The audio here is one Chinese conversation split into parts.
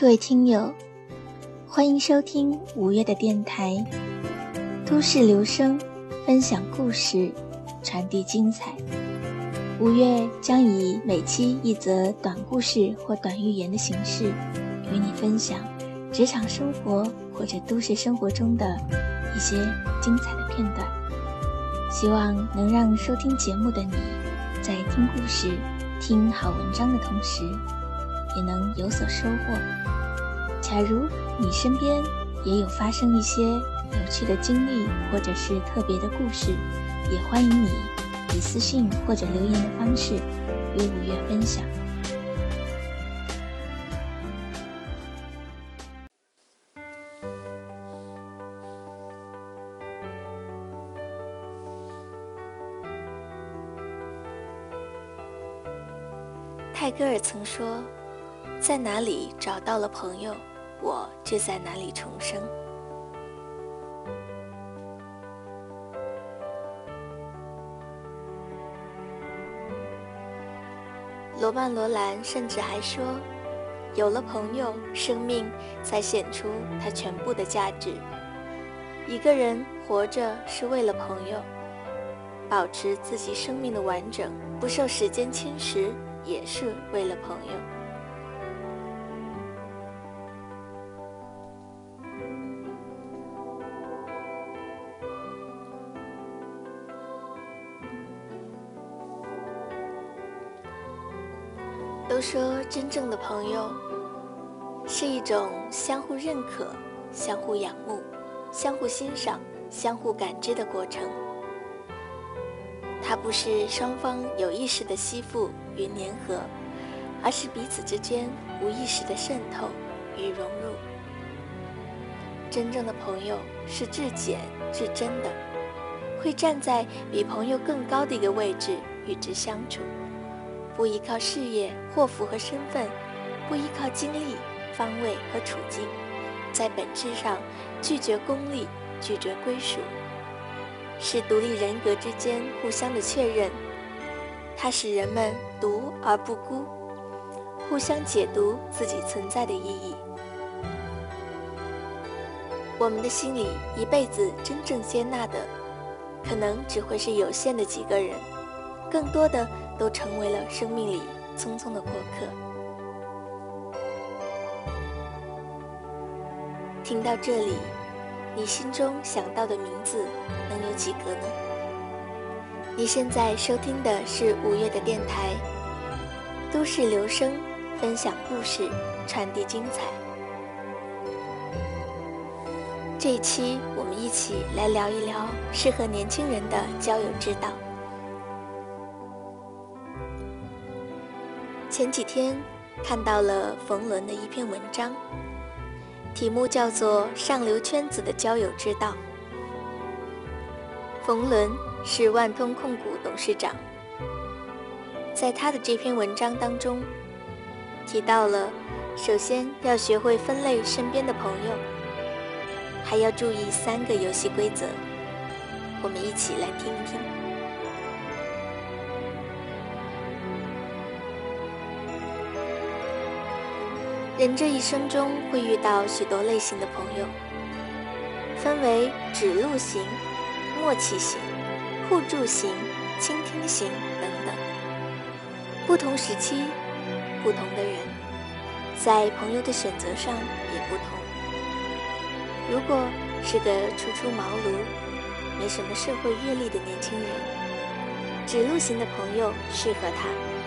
各位听友，欢迎收听五月的电台，都市留声，分享故事，传递精彩。五月将以每期一则短故事或短寓言的形式，与你分享职场生活或者都市生活中的一些精彩的片段。希望能让收听节目的你，在听故事、听好文章的同时，也能有所收获。假如你身边也有发生一些有趣的经历，或者是特别的故事，也欢迎你以私信或者留言的方式与五月分享。泰戈尔曾说：“在哪里找到了朋友。”我就在哪里重生。罗曼·罗兰甚至还说：“有了朋友，生命才显出它全部的价值。一个人活着是为了朋友，保持自己生命的完整，不受时间侵蚀，也是为了朋友。”真正的朋友是一种相互认可、相互仰慕、相互欣赏、相互感知的过程。它不是双方有意识的吸附与粘合，而是彼此之间无意识的渗透与融入。真正的朋友是至简至真的，会站在比朋友更高的一个位置与之相处。不依靠事业、祸福和身份，不依靠经历、方位和处境，在本质上拒绝功利，拒绝归属，是独立人格之间互相的确认。它使人们独而不孤，互相解读自己存在的意义。我们的心里一辈子真正接纳的，可能只会是有限的几个人，更多的。都成为了生命里匆匆的过客。听到这里，你心中想到的名字能有几个呢？你现在收听的是五月的电台，都市留声，分享故事，传递精彩。这一期我们一起来聊一聊适合年轻人的交友之道。前几天看到了冯仑的一篇文章，题目叫做《上流圈子的交友之道》。冯仑是万通控股董事长，在他的这篇文章当中提到了，首先要学会分类身边的朋友，还要注意三个游戏规则。我们一起来听一听。人这一生中会遇到许多类型的朋友，分为指路型、默契型、互助型、倾听型等等。不同时期，不同的人，在朋友的选择上也不同。如果是个初出茅庐、没什么社会阅历的年轻人，指路型的朋友适合他。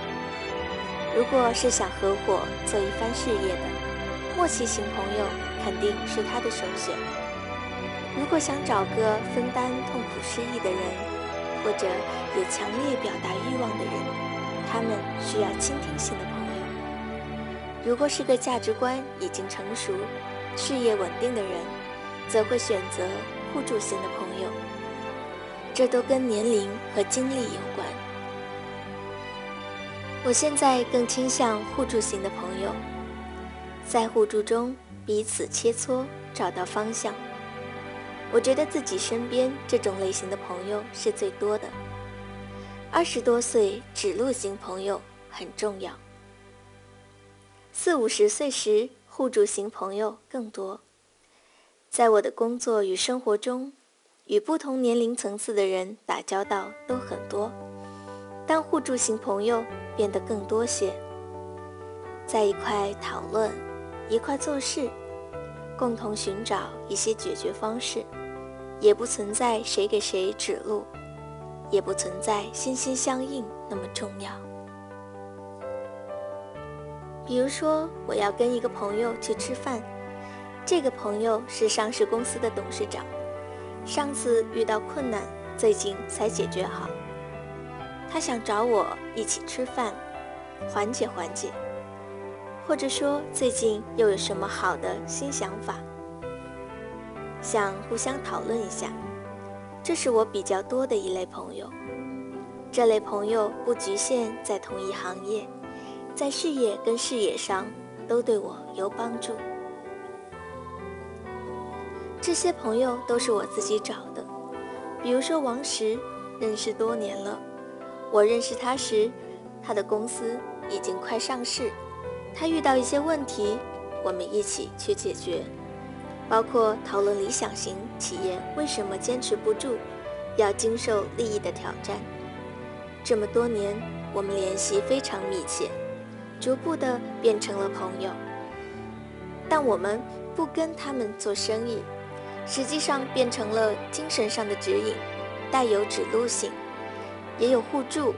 如果是想合伙做一番事业的，默契型朋友肯定是他的首选。如果想找个分担痛苦失意的人，或者有强烈表达欲望的人，他们需要倾听型的朋友。如果是个价值观已经成熟、事业稳定的人，则会选择互助型的朋友。这都跟年龄和经历有关。我现在更倾向互助型的朋友，在互助中彼此切磋，找到方向。我觉得自己身边这种类型的朋友是最多的。二十多岁指路型朋友很重要。四五十岁时互助型朋友更多。在我的工作与生活中，与不同年龄层次的人打交道都很多，但互助型朋友变得更多些。在一块讨论，一块做事，共同寻找一些解决方式，也不存在谁给谁指路，也不存在心心相印那么重要。比如说，我要跟一个朋友去吃饭，这个朋友是上市公司的董事长，上次遇到困难，最近才解决好。他想找我一起吃饭，缓解缓解，或者说最近又有什么好的新想法，想互相讨论一下。这是我比较多的一类朋友。这类朋友不局限在同一行业。在事业跟事业上都对我有帮助。这些朋友都是我自己找的，比如说王石，认识多年了。我认识他时，他的公司已经快上市，他遇到一些问题，我们一起去解决，包括讨论理想型企业为什么坚持不住，要经受利益的挑战。这么多年，我们联系非常密切。逐步的变成了朋友，但我们不跟他们做生意，实际上变成了精神上的指引，带有指路性，也有互助。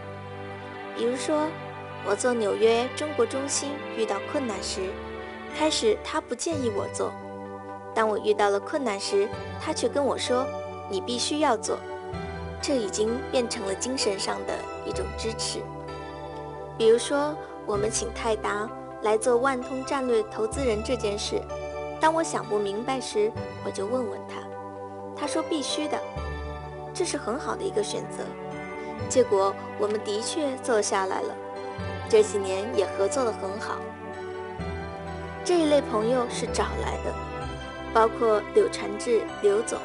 比如说，我做纽约中国中心遇到困难时，开始他不建议我做，当我遇到了困难时，他却跟我说：“你必须要做。”这已经变成了精神上的一种支持。比如说。我们请泰达来做万通战略投资人这件事，当我想不明白时，我就问问他，他说必须的，这是很好的一个选择。结果我们的确做下来了，这几年也合作的很好。这一类朋友是找来的，包括柳传志刘总。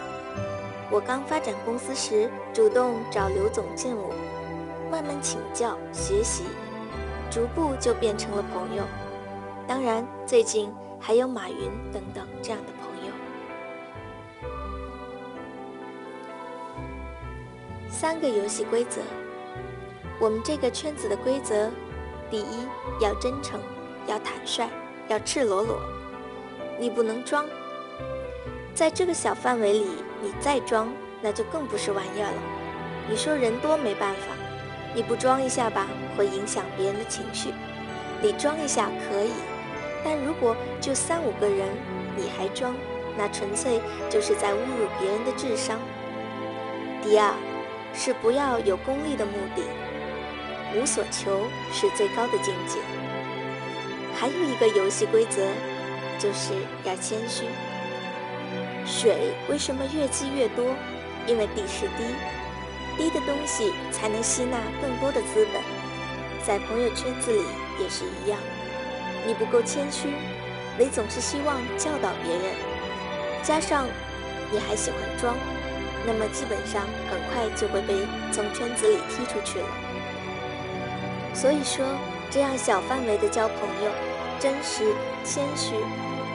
我刚发展公司时，主动找刘总见我，慢慢请教学习。逐步就变成了朋友，当然，最近还有马云等等这样的朋友。三个游戏规则，我们这个圈子的规则：第一，要真诚，要坦率，要赤裸裸，你不能装。在这个小范围里，你再装，那就更不是玩意儿了。你说人多没办法。你不装一下吧，会影响别人的情绪。你装一下可以，但如果就三五个人，你还装，那纯粹就是在侮辱别人的智商。第二，是不要有功利的目的，无所求是最高的境界。还有一个游戏规则，就是要谦虚。水为什么越积越多？因为地势低。低的东西才能吸纳更多的资本，在朋友圈子里也是一样。你不够谦虚，你总是希望教导别人，加上你还喜欢装，那么基本上很快就会被从圈子里踢出去了。所以说，这样小范围的交朋友，真实、谦虚，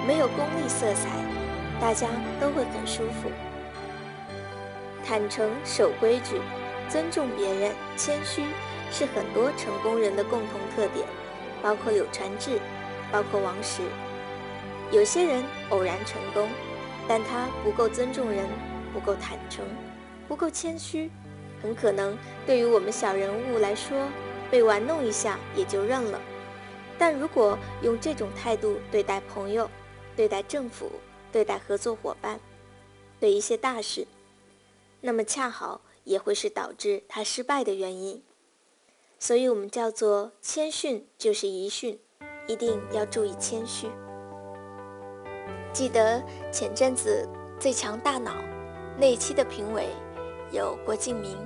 没有功利色彩，大家都会很舒服。坦诚、守规矩、尊重别人、谦虚，是很多成功人的共同特点，包括柳传志，包括王石。有些人偶然成功，但他不够尊重人，不够坦诚，不够谦虚，很可能对于我们小人物来说，被玩弄一下也就认了。但如果用这种态度对待朋友、对待政府、对待合作伙伴、对一些大事，那么恰好也会是导致他失败的原因，所以我们叫做谦逊就是遗训，一定要注意谦虚。记得前阵子《最强大脑》那一期的评委有郭敬明，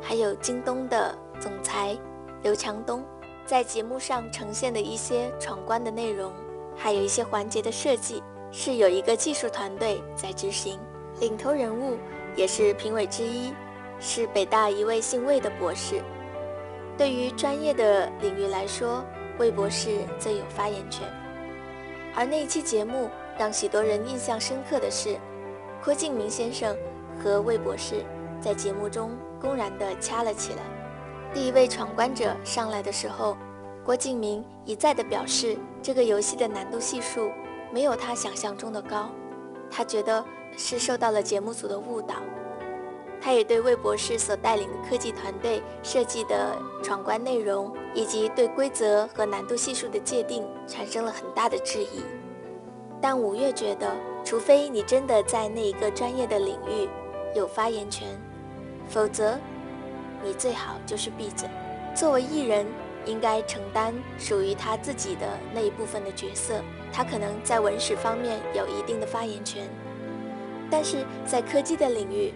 还有京东的总裁刘强东，在节目上呈现的一些闯关的内容，还有一些环节的设计，是有一个技术团队在执行，领头人物。也是评委之一，是北大一位姓魏的博士。对于专业的领域来说，魏博士最有发言权。而那期节目让许多人印象深刻的是，郭敬明先生和魏博士在节目中公然地掐了起来。第一位闯关者上来的时候，郭敬明一再地表示，这个游戏的难度系数没有他想象中的高，他觉得是受到了节目组的误导。他也对魏博士所带领的科技团队设计的闯关内容，以及对规则和难度系数的界定产生了很大的质疑。但五月觉得，除非你真的在那一个专业的领域有发言权，否则你最好就是闭嘴。作为艺人，应该承担属于他自己的那一部分的角色。他可能在文史方面有一定的发言权，但是在科技的领域。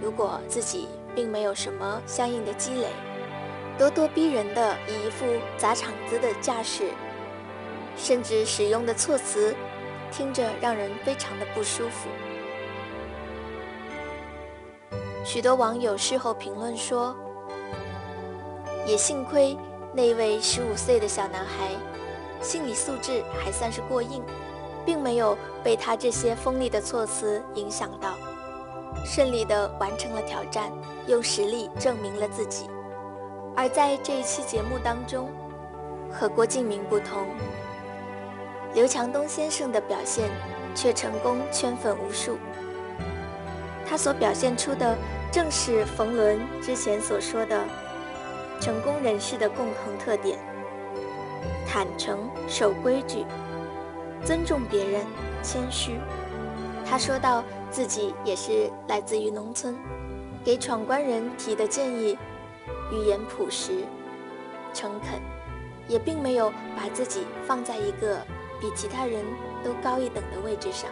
如果自己并没有什么相应的积累，咄咄逼人的以一副砸场子的架势，甚至使用的措辞，听着让人非常的不舒服。许多网友事后评论说：“也幸亏那位十五岁的小男孩，心理素质还算是过硬，并没有被他这些锋利的措辞影响到。”顺利的完成了挑战，用实力证明了自己。而在这一期节目当中，和郭敬明不同，刘强东先生的表现却成功圈粉无数。他所表现出的正是冯仑之前所说的成功人士的共同特点：坦诚、守规矩、尊重别人、谦虚。他说到。自己也是来自于农村，给闯关人提的建议，语言朴实、诚恳，也并没有把自己放在一个比其他人都高一等的位置上。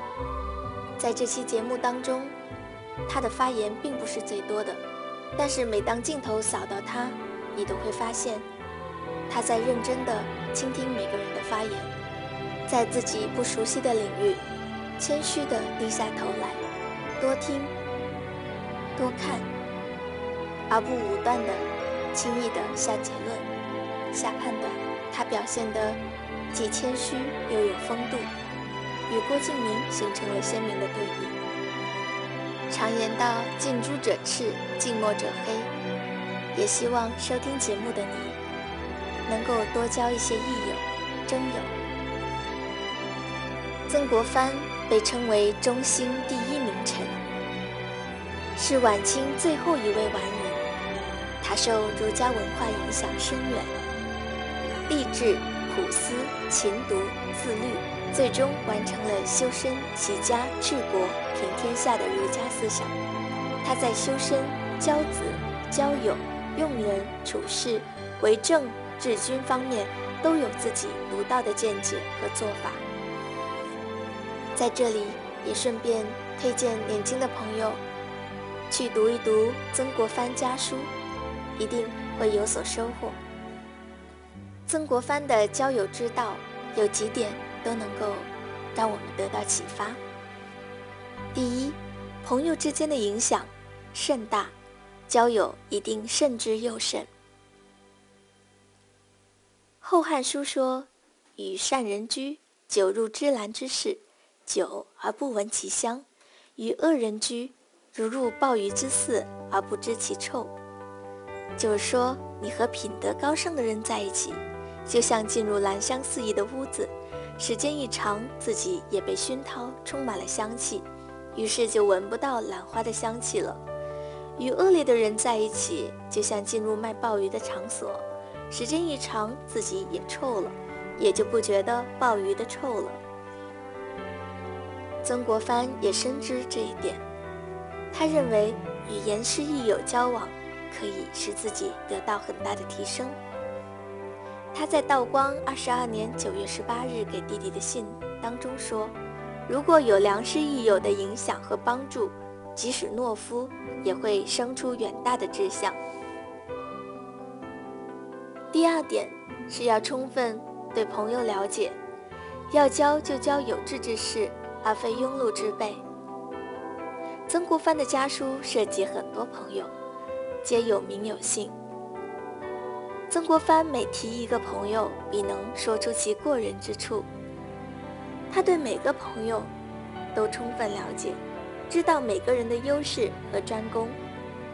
在这期节目当中，他的发言并不是最多的，但是每当镜头扫到他，你都会发现他在认真的倾听每个人的发言，在自己不熟悉的领域，谦虚的低下头来。多听，多看，而不武断的、轻易的下结论、下判断。他表现的既谦虚又有风度，与郭敬明形成了鲜明的对比。常言道：“近朱者赤，近墨者黑。”也希望收听节目的你，能够多交一些益友、真友。曾国藩。被称为中兴第一名臣，是晚清最后一位完人。他受儒家文化影响深远，励志、苦思、勤读、自律，最终完成了修身、齐家、治国、平天下的儒家思想。他在修身、教子、交友、用人、处事、为政、治军方面，都有自己独到的见解和做法。在这里也顺便推荐年轻的朋友去读一读曾国藩家书，一定会有所收获。曾国藩的交友之道有几点都能够让我们得到启发。第一，朋友之间的影响甚大，交友一定慎之又慎。《后汉书》说：“与善人居，久入芝兰之室。”久而不闻其香，与恶人居，如入鲍鱼之肆而不知其臭。就是说，你和品德高尚的人在一起，就像进入兰香四溢的屋子，时间一长，自己也被熏陶，充满了香气，于是就闻不到兰花的香气了。与恶劣的人在一起，就像进入卖鲍鱼的场所，时间一长，自己也臭了，也就不觉得鲍鱼的臭了。曾国藩也深知这一点，他认为与严师益友交往，可以使自己得到很大的提升。他在道光二十二年九月十八日给弟弟的信当中说：“如果有良师益友的影响和帮助，即使懦夫也会生出远大的志向。”第二点是要充分对朋友了解，要交就交有志之士。而非庸碌之辈。曾国藩的家书涉及很多朋友，皆有名有姓。曾国藩每提一个朋友，必能说出其过人之处。他对每个朋友都充分了解，知道每个人的优势和专攻，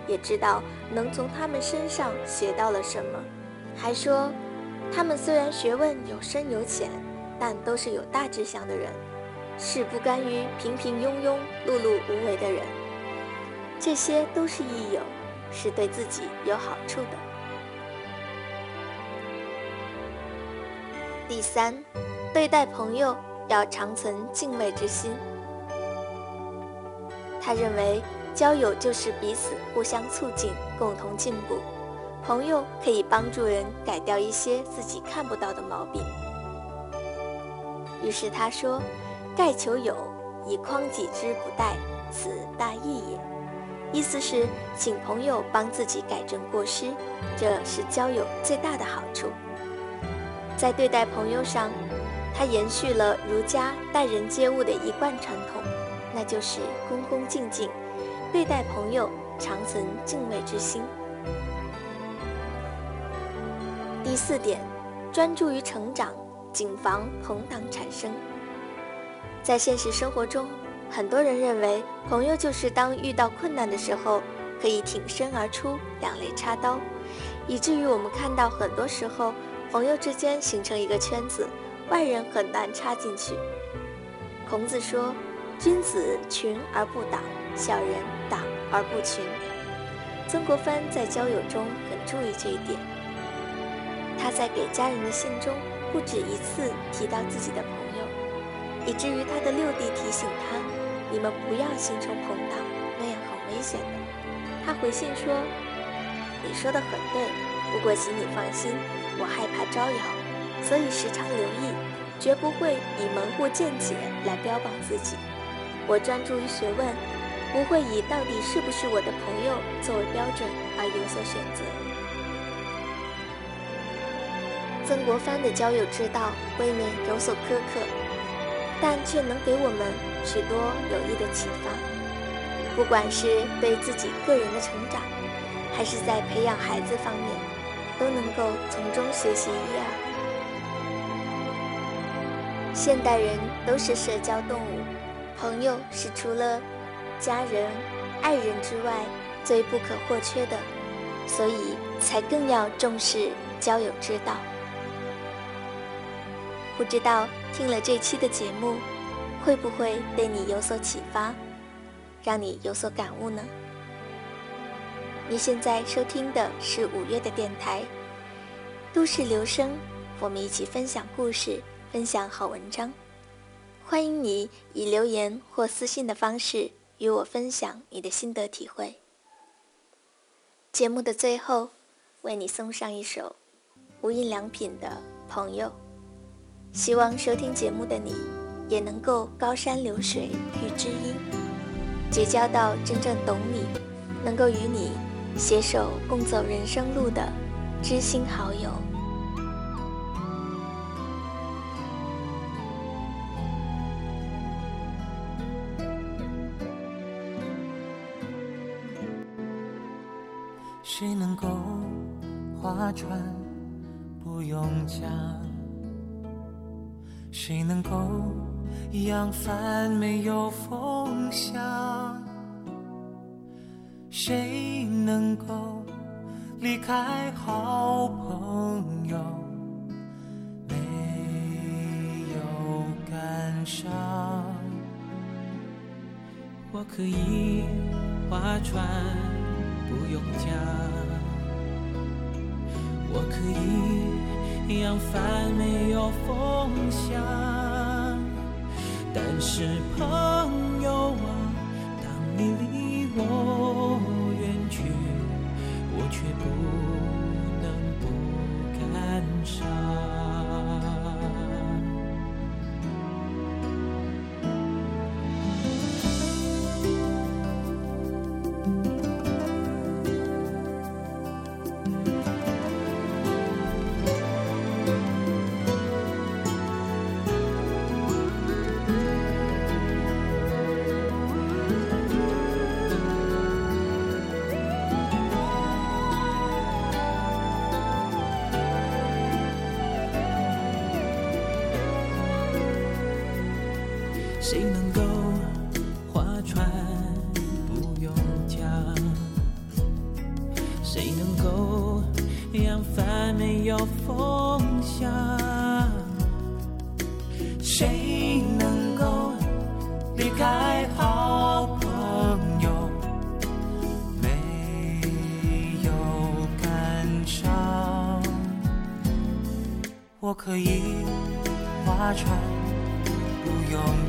也知道能从他们身上学到了什么，还说他们虽然学问有深有浅，但都是有大志向的人，是不甘于平平庸庸、碌碌无为的人。这些都是益友，是对自己有好处的。第三，对待朋友要常存敬畏之心。他认为，交友就是彼此互相促进，共同进步。朋友可以帮助人改掉一些自己看不到的毛病。于是他说：“盖求友，以匡己之不殆，此大义也。”意思是请朋友帮自己改正过失，这是交友最大的好处。在对待朋友上，他延续了儒家待人接物的一贯传统，那就是恭恭敬敬，对待朋友常存敬畏之心。第四点，专注于成长，谨防朋党产生。在现实生活中。很多人认为，朋友就是当遇到困难的时候可以挺身而出、两肋插刀，以至于我们看到很多时候朋友之间形成一个圈子，外人很难插进去。孔子说：“君子群而不党，小人党而不群。”曾国藩在交友中很注意这一点，他在给家人的信中不止一次提到自己的朋友，以至于他的六弟提醒他。你们不要形成朋党，那样很危险的。他回信说：“你说的很对，不过请你放心，我害怕招摇，所以时常留意，绝不会以门户见解来标榜自己。我专注于学问，不会以到底是不是我的朋友作为标准而有所选择。”曾国藩的交友之道未免有所苛刻，但却能给我们。许多有益的启发，不管是对自己个人的成长，还是在培养孩子方面，都能够从中学习一二。现代人都是社交动物，朋友是除了家人、爱人之外最不可或缺的，所以才更要重视交友之道。不知道听了这期的节目。会不会对你有所启发，让你有所感悟呢？你现在收听的是五月的电台《都市留声》，我们一起分享故事，分享好文章。欢迎你以留言或私信的方式与我分享你的心得体会。节目的最后，为你送上一首无印良品的《朋友》，希望收听节目的你。也能够高山流水遇知音，结交到真正懂你、能够与你携手共走人生路的知心好友。谁能够划船不用桨？谁能够？扬帆没有风向，谁能够离开好朋友没有感伤？我可以划船不用桨，我可以扬帆没有风向。但是朋友啊，当你离我谁能够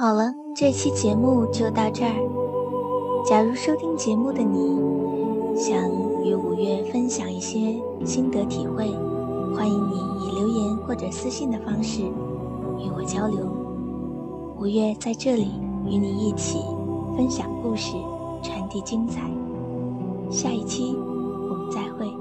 好了，这期节目就到这儿。假如收听节目的你想与五月分享一些心得体会，欢迎你以留言或者私信的方式与我交流。五月在这里与你一起分享故事，传递精彩。下一期我们再会。